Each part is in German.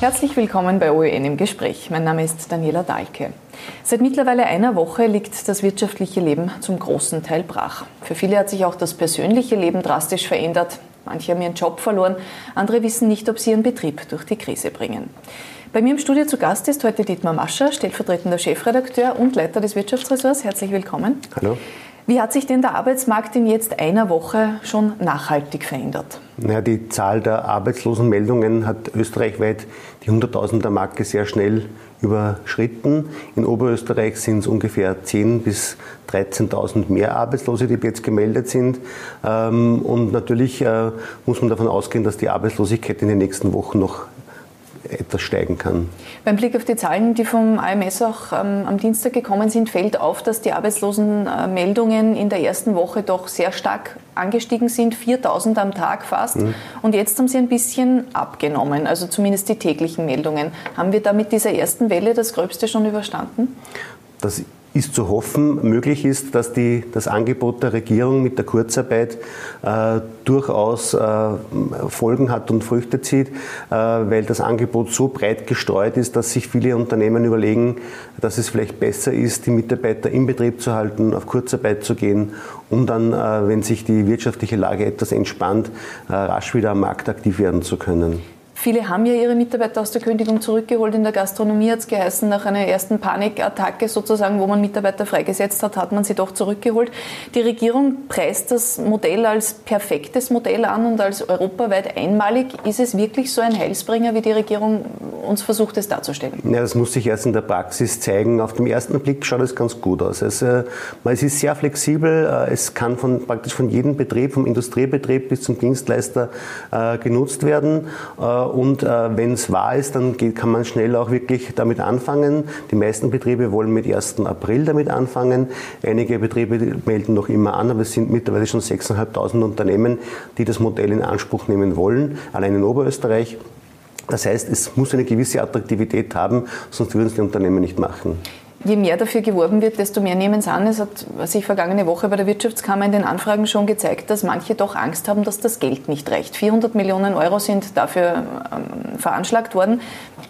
Herzlich willkommen bei OEN im Gespräch. Mein Name ist Daniela Dahlke. Seit mittlerweile einer Woche liegt das wirtschaftliche Leben zum großen Teil brach. Für viele hat sich auch das persönliche Leben drastisch verändert. Manche haben ihren Job verloren, andere wissen nicht, ob sie ihren Betrieb durch die Krise bringen. Bei mir im Studio zu Gast ist heute Dietmar Mascher, stellvertretender Chefredakteur und Leiter des Wirtschaftsressorts. Herzlich willkommen. Hallo. Wie hat sich denn der Arbeitsmarkt in jetzt einer Woche schon nachhaltig verändert? Naja, die Zahl der Arbeitslosenmeldungen hat österreichweit die 100.000er Marke sehr schnell überschritten. In Oberösterreich sind es ungefähr 10.000 bis 13.000 mehr Arbeitslose, die jetzt gemeldet sind. Ähm, und natürlich äh, muss man davon ausgehen, dass die Arbeitslosigkeit in den nächsten Wochen noch etwas steigen kann. Beim Blick auf die Zahlen, die vom AMS auch ähm, am Dienstag gekommen sind, fällt auf, dass die Arbeitslosenmeldungen in der ersten Woche doch sehr stark angestiegen sind, 4000 am Tag fast. Mhm. Und jetzt haben sie ein bisschen abgenommen, also zumindest die täglichen Meldungen. Haben wir da mit dieser ersten Welle das Gröbste schon überstanden? Das ist zu hoffen, möglich ist, dass die, das Angebot der Regierung mit der Kurzarbeit äh, durchaus äh, Folgen hat und Früchte zieht, äh, weil das Angebot so breit gestreut ist, dass sich viele Unternehmen überlegen, dass es vielleicht besser ist, die Mitarbeiter im Betrieb zu halten, auf Kurzarbeit zu gehen, um dann, äh, wenn sich die wirtschaftliche Lage etwas entspannt, äh, rasch wieder am Markt aktiv werden zu können. Viele haben ja ihre Mitarbeiter aus der Kündigung zurückgeholt. In der Gastronomie hat es geheißen, nach einer ersten Panikattacke sozusagen, wo man Mitarbeiter freigesetzt hat, hat man sie doch zurückgeholt. Die Regierung preist das Modell als perfektes Modell an und als europaweit einmalig. Ist es wirklich so ein Heilsbringer, wie die Regierung uns versucht, es darzustellen? Ja, das muss sich erst in der Praxis zeigen. Auf den ersten Blick schaut es ganz gut aus. Es, äh, es ist sehr flexibel. Äh, es kann von, praktisch von jedem Betrieb, vom Industriebetrieb bis zum Dienstleister äh, genutzt werden und äh, wenn es wahr ist, dann kann man schnell auch wirklich damit anfangen. Die meisten Betriebe wollen mit 1. April damit anfangen. Einige Betriebe melden noch immer an, aber es sind mittlerweile schon 6.500 Unternehmen, die das Modell in Anspruch nehmen wollen, allein in Oberösterreich. Das heißt, es muss eine gewisse Attraktivität haben, sonst würden es die Unternehmen nicht machen je mehr dafür geworben wird, desto mehr nehmen es an. Es hat sich vergangene Woche bei der Wirtschaftskammer in den Anfragen schon gezeigt, dass manche doch Angst haben, dass das Geld nicht reicht. 400 Millionen Euro sind dafür ähm, veranschlagt worden.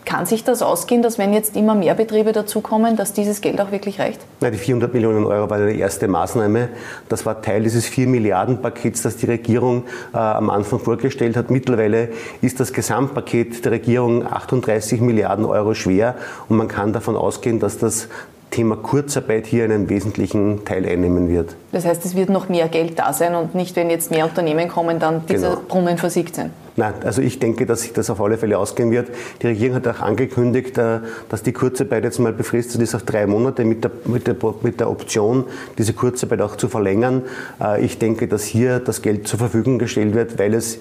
Kann sich das ausgehen, dass wenn jetzt immer mehr Betriebe dazukommen, dass dieses Geld auch wirklich reicht? Ja, die 400 Millionen Euro war die erste Maßnahme. Das war Teil dieses 4 Milliarden Pakets, das die Regierung äh, am Anfang vorgestellt hat. Mittlerweile ist das Gesamtpaket der Regierung 38 Milliarden Euro schwer und man kann davon ausgehen, dass das Thema Kurzarbeit hier einen wesentlichen Teil einnehmen wird. Das heißt, es wird noch mehr Geld da sein und nicht, wenn jetzt mehr Unternehmen kommen, dann diese genau. Brunnen versiegt sein. Nein, also ich denke, dass sich das auf alle Fälle ausgehen wird. Die Regierung hat auch angekündigt, äh, dass die Kurzarbeit jetzt mal befristet ist auf drei Monate mit der, mit der, mit der Option, diese Kurzarbeit auch zu verlängern. Äh, ich denke, dass hier das Geld zur Verfügung gestellt wird, weil es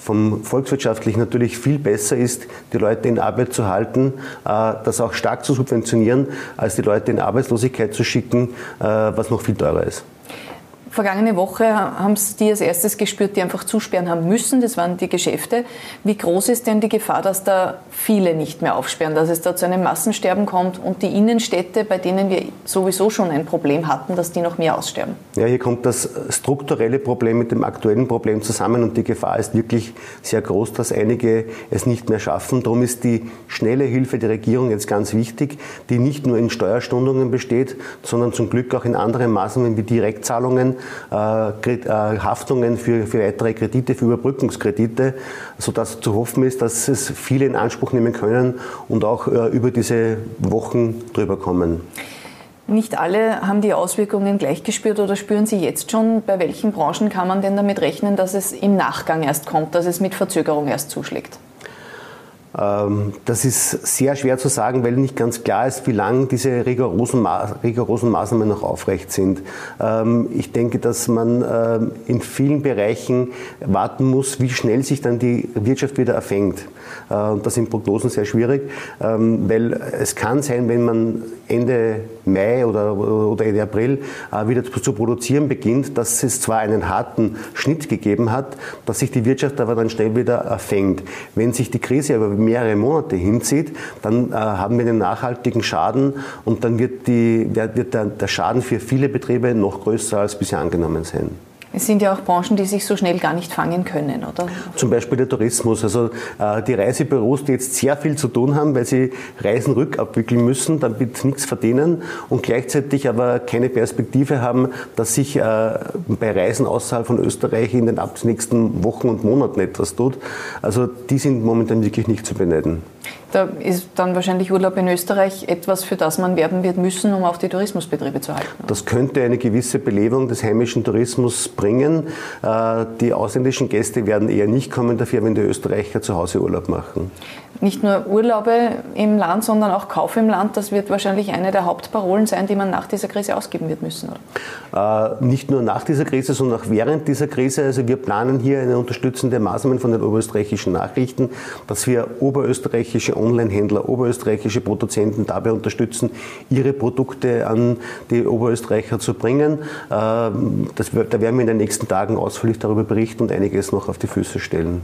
vom volkswirtschaftlich natürlich viel besser ist, die Leute in Arbeit zu halten, äh, das auch stark zu subventionieren, als die Leute in Arbeitslosigkeit zu schicken, äh, was noch viel teurer ist. Vergangene Woche haben es die als erstes gespürt, die einfach zusperren haben müssen. Das waren die Geschäfte. Wie groß ist denn die Gefahr, dass da viele nicht mehr aufsperren, dass es da zu einem Massensterben kommt und die Innenstädte, bei denen wir sowieso schon ein Problem hatten, dass die noch mehr aussterben? Ja, hier kommt das strukturelle Problem mit dem aktuellen Problem zusammen und die Gefahr ist wirklich sehr groß, dass einige es nicht mehr schaffen. Darum ist die schnelle Hilfe der Regierung jetzt ganz wichtig, die nicht nur in Steuerstundungen besteht, sondern zum Glück auch in anderen Maßnahmen wie Direktzahlungen Haftungen für, für weitere Kredite, für Überbrückungskredite, sodass zu hoffen ist, dass es viele in Anspruch nehmen können und auch äh, über diese Wochen drüber kommen. Nicht alle haben die Auswirkungen gleich gespürt oder spüren sie jetzt schon. Bei welchen Branchen kann man denn damit rechnen, dass es im Nachgang erst kommt, dass es mit Verzögerung erst zuschlägt? Ähm, das ist sehr schwer zu sagen, weil nicht ganz klar ist, wie lange diese rigorosen, rigorosen Maßnahmen noch aufrecht sind. Ähm, ich denke, dass man ähm, in vielen Bereichen warten muss, wie schnell sich dann die Wirtschaft wieder erfängt. Äh, das sind Prognosen sehr schwierig, weil es kann sein, wenn man Ende Mai oder, oder Ende April äh, wieder zu produzieren beginnt, dass es zwar einen harten Schnitt gegeben hat, dass sich die Wirtschaft aber dann schnell wieder erfängt. Wenn sich die Krise aber mehrere Monate hinzieht, dann äh, haben wir einen nachhaltigen Schaden und dann wird, die, wird der, der Schaden für viele Betriebe noch größer als bisher angenommen sein. Es sind ja auch Branchen, die sich so schnell gar nicht fangen können, oder? Zum Beispiel der Tourismus. Also äh, die Reisebüros, die jetzt sehr viel zu tun haben, weil sie Reisen rückabwickeln müssen, damit nichts verdienen und gleichzeitig aber keine Perspektive haben, dass sich äh, bei Reisen außerhalb von Österreich in den nächsten Wochen und Monaten etwas tut. Also die sind momentan wirklich nicht zu beneiden. Da ist dann wahrscheinlich Urlaub in Österreich etwas, für das man werben wird müssen, um auch die Tourismusbetriebe zu halten. Das könnte eine gewisse Belebung des heimischen Tourismus bringen. Äh, die ausländischen Gäste werden eher nicht kommen dafür, wenn die Österreicher zu Hause Urlaub machen. Nicht nur Urlaube im Land, sondern auch Kauf im Land, das wird wahrscheinlich eine der Hauptparolen sein, die man nach dieser Krise ausgeben wird müssen. Oder? Äh, nicht nur nach dieser Krise, sondern auch während dieser Krise. Also wir planen hier eine unterstützende Maßnahme von den oberösterreichischen Nachrichten, dass wir oberösterreichische Online-Händler, oberösterreichische Produzenten dabei unterstützen, ihre Produkte an die Oberösterreicher zu bringen. Äh, das, da werden wir in den nächsten Tagen ausführlich darüber berichten und einiges noch auf die Füße stellen.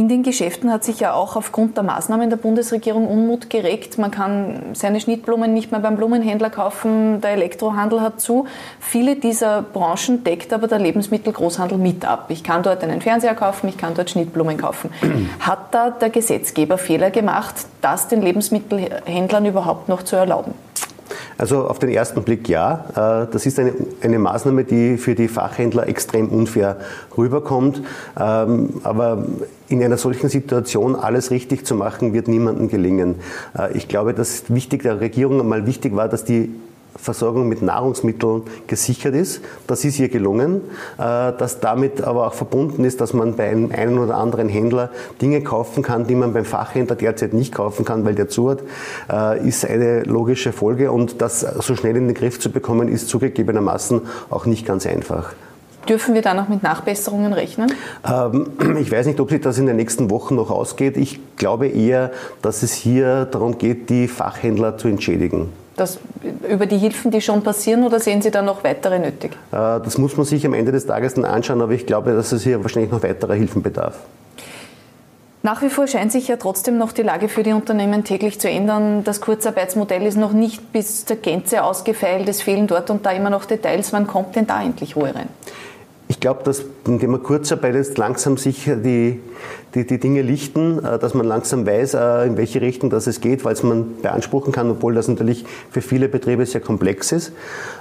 In den Geschäften hat sich ja auch aufgrund der Maßnahmen der Bundesregierung Unmut geregt. Man kann seine Schnittblumen nicht mehr beim Blumenhändler kaufen, der Elektrohandel hat zu. Viele dieser Branchen deckt aber der Lebensmittelgroßhandel mit ab. Ich kann dort einen Fernseher kaufen, ich kann dort Schnittblumen kaufen. Hat da der Gesetzgeber Fehler gemacht, das den Lebensmittelhändlern überhaupt noch zu erlauben? Also auf den ersten Blick ja. Äh, das ist eine, eine Maßnahme, die für die Fachhändler extrem unfair rüberkommt. Ähm, aber in einer solchen Situation alles richtig zu machen, wird niemandem gelingen. Äh, ich glaube, dass wichtig der Regierung einmal wichtig war, dass die Versorgung mit Nahrungsmitteln gesichert ist. Das ist ihr gelungen. Äh, dass damit aber auch verbunden ist, dass man bei einem einen oder anderen Händler Dinge kaufen kann, die man beim Fachhändler derzeit nicht kaufen kann, weil der zu hat, äh, ist eine logische Folge. Und das so schnell in den Griff zu bekommen, ist zugegebenermaßen auch nicht ganz einfach. Dürfen wir da noch mit Nachbesserungen rechnen? Ähm, ich weiß nicht, ob sich das in den nächsten Wochen noch ausgeht. Ich glaube eher, dass es hier darum geht, die Fachhändler zu entschädigen das, über die Hilfen, die schon passieren, oder sehen Sie da noch weitere nötig? Äh, das muss man sich am Ende des Tages dann anschauen, aber ich glaube, dass es hier wahrscheinlich noch weiterer Hilfen bedarf. Nach wie vor scheint sich ja trotzdem noch die Lage für die Unternehmen täglich zu ändern. Das Kurzarbeitsmodell ist noch nicht bis zur Gänze ausgefeilt. Es fehlen dort und da immer noch Details. Wann kommt denn da endlich Ruhe rein? Ich glaube, dass indem man Kurzarbeit jetzt langsam sich die die, die Dinge lichten, äh, dass man langsam weiß, äh, in welche Richtung das es geht, weil es man beanspruchen kann, obwohl das natürlich für viele Betriebe sehr komplex ist.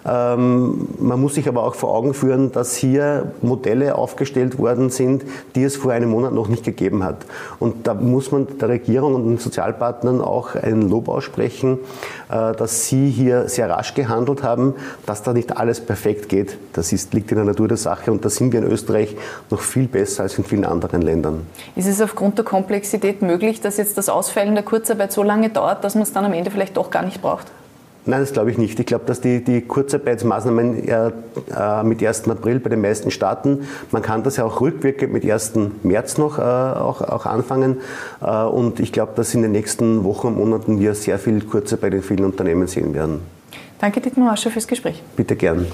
Ähm, man muss sich aber auch vor Augen führen, dass hier Modelle aufgestellt worden sind, die es vor einem Monat noch nicht gegeben hat. Und da muss man der Regierung und den Sozialpartnern auch ein Lob aussprechen, äh, dass sie hier sehr rasch gehandelt haben, dass da nicht alles perfekt geht. Das ist, liegt in der Natur der Sache und da sind wir in Österreich noch viel besser als in vielen anderen Ländern. Ist es aufgrund der Komplexität möglich, dass jetzt das Ausfällen der Kurzarbeit so lange dauert, dass man es dann am Ende vielleicht doch gar nicht braucht? Nein, das glaube ich nicht. Ich glaube, dass die, die Kurzarbeitsmaßnahmen äh, mit 1. April bei den meisten starten. Man kann das ja auch rückwirkend mit 1. März noch äh, auch, auch anfangen. Äh, und ich glaube, dass in den nächsten Wochen und Monaten wir sehr viel Kurzarbeit in vielen Unternehmen sehen werden. Danke, Dietmar Wascher, fürs Gespräch. Bitte gern.